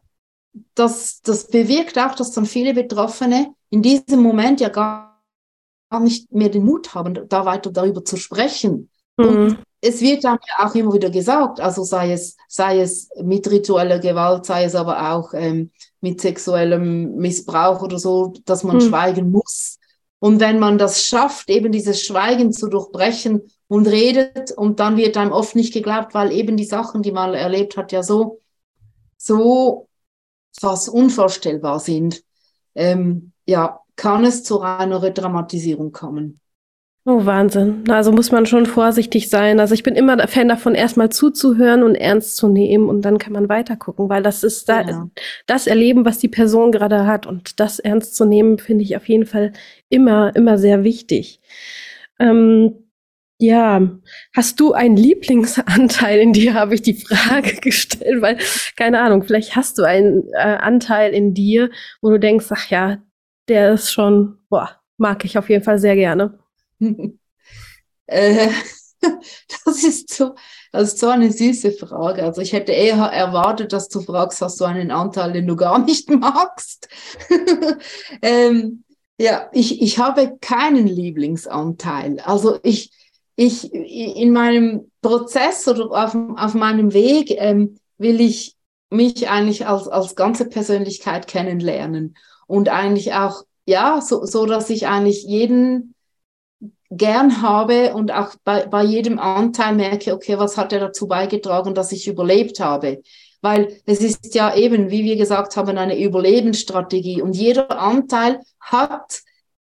[SPEAKER 2] das, das bewirkt auch, dass dann viele Betroffene in diesem Moment ja gar nicht mehr den Mut haben, da weiter darüber zu sprechen. Mhm. Und es wird dann ja auch immer wieder gesagt, also sei es, sei es mit ritueller Gewalt, sei es aber auch ähm, mit sexuellem Missbrauch oder so, dass man mhm. schweigen muss. Und wenn man das schafft, eben dieses Schweigen zu durchbrechen und redet, und dann wird einem oft nicht geglaubt, weil eben die Sachen, die man erlebt hat, ja so, so fast unvorstellbar sind. Ähm, ja, kann es zu einer Redramatisierung kommen.
[SPEAKER 1] Oh, Wahnsinn. Also muss man schon vorsichtig sein. Also ich bin immer der Fan davon, erstmal zuzuhören und ernst zu nehmen und dann kann man weiter gucken, weil das ist da, genau. das Erleben, was die Person gerade hat und das ernst zu nehmen, finde ich auf jeden Fall immer, immer sehr wichtig. Ähm, ja, hast du einen Lieblingsanteil in dir, habe ich die Frage gestellt, weil, keine Ahnung, vielleicht hast du einen äh, Anteil in dir, wo du denkst, ach ja, der ist schon, boah, mag ich auf jeden Fall sehr gerne.
[SPEAKER 2] äh, das ist so, das ist so eine süße Frage. Also ich hätte eher erwartet, dass du fragst, hast du einen Anteil, den du gar nicht magst? ähm, ja, ich, ich habe keinen Lieblingsanteil. Also ich, ich in meinem Prozess oder auf, auf meinem Weg ähm, will ich mich eigentlich als, als ganze Persönlichkeit kennenlernen und eigentlich auch, ja, so, so dass ich eigentlich jeden gern habe und auch bei, bei jedem Anteil merke, okay, was hat er dazu beigetragen, dass ich überlebt habe? Weil es ist ja eben, wie wir gesagt haben, eine Überlebensstrategie und jeder Anteil hat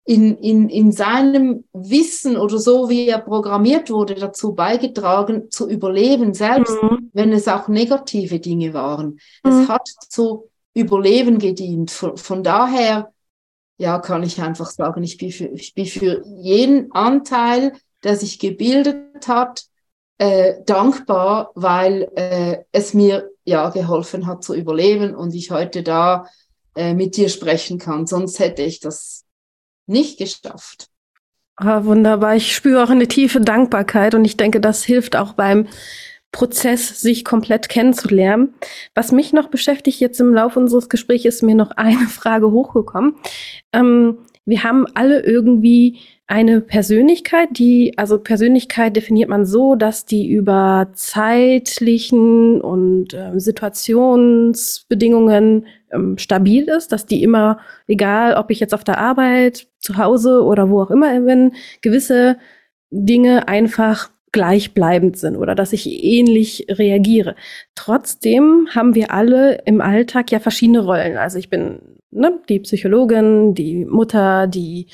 [SPEAKER 2] in, in, in seinem Wissen oder so, wie er programmiert wurde, dazu beigetragen, zu überleben, selbst mhm. wenn es auch negative Dinge waren. Mhm. Es hat zu Überleben gedient. Von, von daher, ja, kann ich einfach sagen, ich bin für, ich bin für jeden Anteil, der sich gebildet hat, äh, dankbar, weil äh, es mir ja geholfen hat zu überleben und ich heute da äh, mit dir sprechen kann. Sonst hätte ich das nicht geschafft.
[SPEAKER 1] Ah, wunderbar. Ich spüre auch eine tiefe Dankbarkeit und ich denke, das hilft auch beim Prozess, sich komplett kennenzulernen. Was mich noch beschäftigt jetzt im Laufe unseres Gesprächs, ist mir noch eine Frage hochgekommen. Ähm, wir haben alle irgendwie eine Persönlichkeit, die, also Persönlichkeit definiert man so, dass die über zeitlichen und äh, Situationsbedingungen ähm, stabil ist, dass die immer, egal ob ich jetzt auf der Arbeit, zu Hause oder wo auch immer bin, gewisse Dinge einfach gleichbleibend sind oder dass ich ähnlich reagiere. Trotzdem haben wir alle im Alltag ja verschiedene Rollen. Also ich bin ne, die Psychologin, die Mutter, die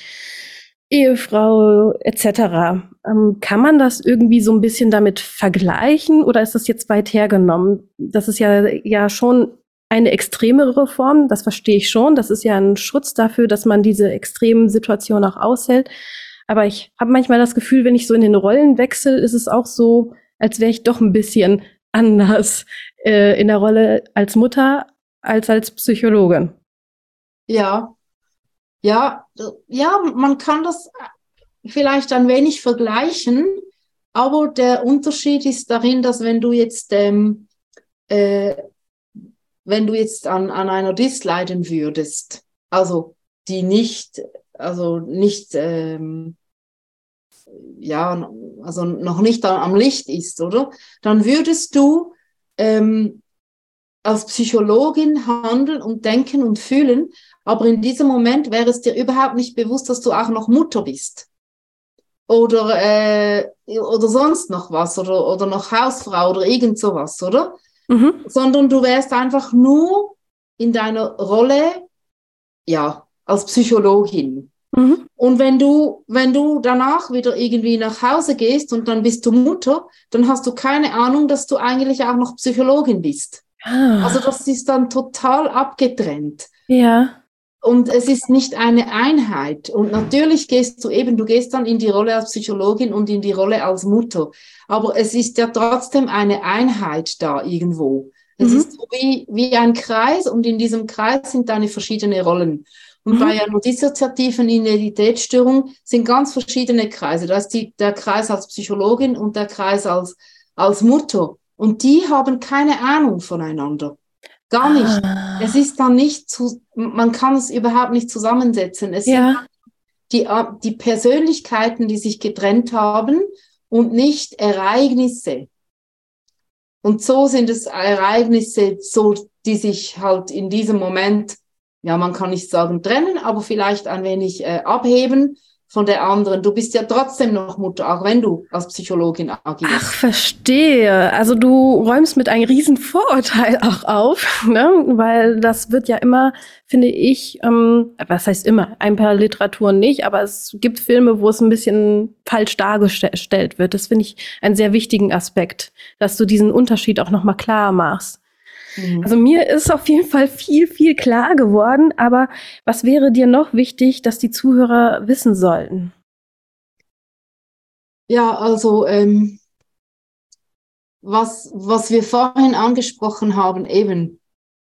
[SPEAKER 1] Ehefrau etc. Ähm, kann man das irgendwie so ein bisschen damit vergleichen oder ist das jetzt weit hergenommen? Das ist ja, ja schon eine extremere Form, das verstehe ich schon. Das ist ja ein Schutz dafür, dass man diese extremen Situationen auch aushält. Aber ich habe manchmal das Gefühl, wenn ich so in den Rollen wechsle, ist es auch so, als wäre ich doch ein bisschen anders äh, in der Rolle als Mutter als als Psychologin.
[SPEAKER 2] Ja, ja, ja, man kann das vielleicht ein wenig vergleichen, aber der Unterschied ist darin, dass wenn du jetzt, ähm, äh, wenn du jetzt an, an einer Dis leiden würdest, also die nicht, also nicht, ähm, ja, also noch nicht am Licht ist, oder? Dann würdest du ähm, als Psychologin handeln und denken und fühlen, aber in diesem Moment wäre es dir überhaupt nicht bewusst, dass du auch noch Mutter bist. Oder, äh, oder sonst noch was, oder, oder noch Hausfrau oder irgend sowas, oder? Mhm. Sondern du wärst einfach nur in deiner Rolle, ja, als Psychologin. Mhm. Und wenn du, wenn du danach wieder irgendwie nach Hause gehst und dann bist du Mutter, dann hast du keine Ahnung, dass du eigentlich auch noch Psychologin bist. Ah. Also das ist dann total abgetrennt.
[SPEAKER 1] Ja.
[SPEAKER 2] Und es ist nicht eine Einheit. Und natürlich gehst du eben, du gehst dann in die Rolle als Psychologin und in die Rolle als Mutter. Aber es ist ja trotzdem eine Einheit da irgendwo. Es mhm. ist so wie, wie ein Kreis und in diesem Kreis sind deine verschiedene Rollen. Und mhm. bei einer dissoziativen Identitätsstörung sind ganz verschiedene Kreise. Da ist die, der Kreis als Psychologin und der Kreis als, als Mutter. Und die haben keine Ahnung voneinander. Gar nicht. Ah. Es ist dann nicht zu, man kann es überhaupt nicht zusammensetzen. Es ja. sind die, die Persönlichkeiten, die sich getrennt haben und nicht Ereignisse. Und so sind es Ereignisse, so, die sich halt in diesem Moment, ja, man kann nicht sagen trennen, aber vielleicht ein wenig äh, abheben von der anderen. Du bist ja trotzdem noch Mutter, auch wenn du als Psychologin agierst.
[SPEAKER 1] Ach, verstehe. Also du räumst mit einem riesen Vorurteil auch auf, ne? weil das wird ja immer, finde ich, ähm, was heißt immer, ein paar Literaturen nicht, aber es gibt Filme, wo es ein bisschen falsch dargestellt wird. Das finde ich einen sehr wichtigen Aspekt, dass du diesen Unterschied auch nochmal klar machst. Mhm. Also mir ist auf jeden Fall viel, viel klar geworden. Aber was wäre dir noch wichtig, dass die Zuhörer wissen sollten?
[SPEAKER 2] Ja, also ähm, was, was wir vorhin angesprochen haben, eben,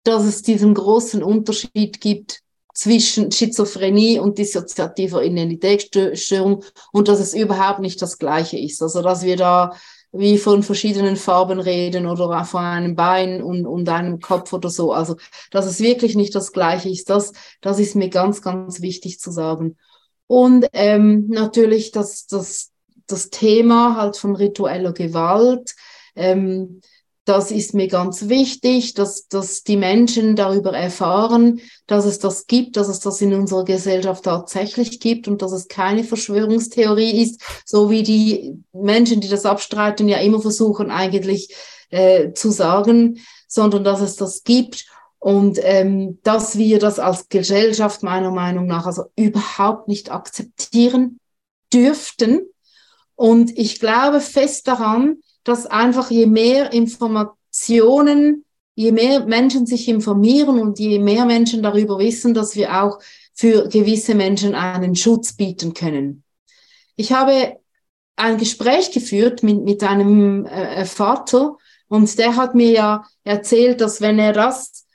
[SPEAKER 2] dass es diesen großen Unterschied gibt zwischen Schizophrenie und dissoziativer Identitätsstörung und dass es überhaupt nicht das Gleiche ist. Also dass wir da wie von verschiedenen Farben reden oder von einem Bein und, und einem Kopf oder so. Also, dass es wirklich nicht das Gleiche ist, das, das ist mir ganz, ganz wichtig zu sagen. Und ähm, natürlich das, das, das Thema halt von ritueller Gewalt. Ähm, das ist mir ganz wichtig, dass, dass die Menschen darüber erfahren, dass es das gibt, dass es das in unserer Gesellschaft tatsächlich gibt und dass es keine Verschwörungstheorie ist, so wie die Menschen, die das abstreiten, ja immer versuchen eigentlich äh, zu sagen, sondern dass es das gibt und ähm, dass wir das als Gesellschaft meiner Meinung nach also überhaupt nicht akzeptieren dürften. Und ich glaube fest daran, dass einfach je mehr Informationen, je mehr Menschen sich informieren und je mehr Menschen darüber wissen, dass wir auch für gewisse Menschen einen Schutz bieten können. Ich habe ein Gespräch geführt mit, mit einem äh, Vater und der hat mir ja erzählt, dass wenn er das,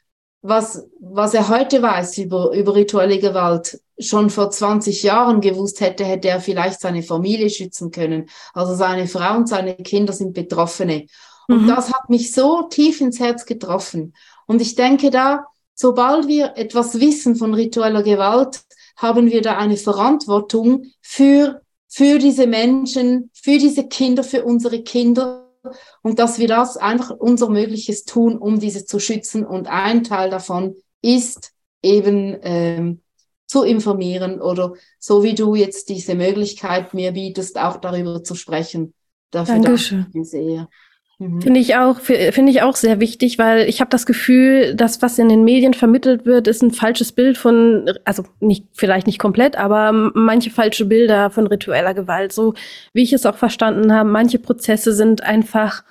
[SPEAKER 2] was, was er heute weiß über, über rituelle Gewalt, schon vor 20 Jahren gewusst hätte, hätte er vielleicht seine Familie schützen können. Also seine Frau und seine Kinder sind Betroffene. Und mhm. das hat mich so tief ins Herz getroffen. Und ich denke da, sobald wir etwas wissen von ritueller Gewalt, haben wir da eine Verantwortung für, für diese Menschen, für diese Kinder, für unsere Kinder und dass wir das einfach unser Mögliches tun, um diese zu schützen. Und ein Teil davon ist eben ähm, zu informieren oder so wie du jetzt diese Möglichkeit mir bietest, auch darüber zu sprechen.
[SPEAKER 1] Dafür Dankeschön. danke ich dir sehr. Mhm. Finde ich auch, finde ich auch sehr wichtig, weil ich habe das Gefühl, dass was in den Medien vermittelt wird, ist ein falsches Bild von, also nicht, vielleicht nicht komplett, aber manche falsche Bilder von ritueller Gewalt. So wie ich es auch verstanden habe, manche Prozesse sind einfach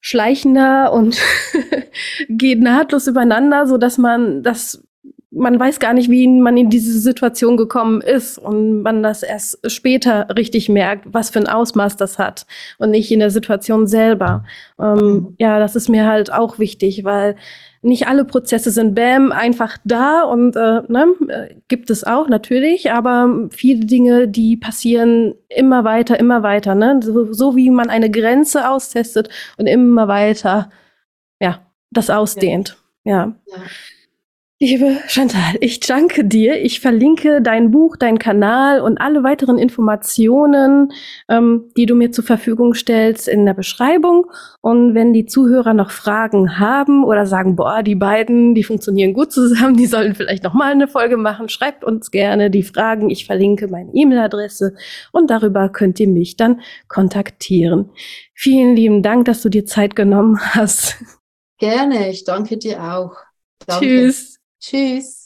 [SPEAKER 1] schleichender und gehen nahtlos übereinander, so dass man das man weiß gar nicht, wie man in diese Situation gekommen ist und man das erst später richtig merkt, was für ein Ausmaß das hat und nicht in der Situation selber. Ähm, ja, das ist mir halt auch wichtig, weil nicht alle Prozesse sind bam einfach da und äh, ne, gibt es auch natürlich, aber viele Dinge, die passieren immer weiter, immer weiter, ne? So, so wie man eine Grenze austestet und immer weiter, ja, das ausdehnt. ja. ja. Liebe Chantal, ich danke dir. Ich verlinke dein Buch, deinen Kanal und alle weiteren Informationen, ähm, die du mir zur Verfügung stellst, in der Beschreibung. Und wenn die Zuhörer noch Fragen haben oder sagen, boah, die beiden, die funktionieren gut zusammen, die sollen vielleicht noch mal eine Folge machen, schreibt uns gerne die Fragen. Ich verlinke meine E-Mail-Adresse und darüber könnt ihr mich dann kontaktieren. Vielen lieben Dank, dass du dir Zeit genommen hast.
[SPEAKER 2] Gerne, ich danke dir auch.
[SPEAKER 1] Danke. Tschüss.
[SPEAKER 2] Tschüss.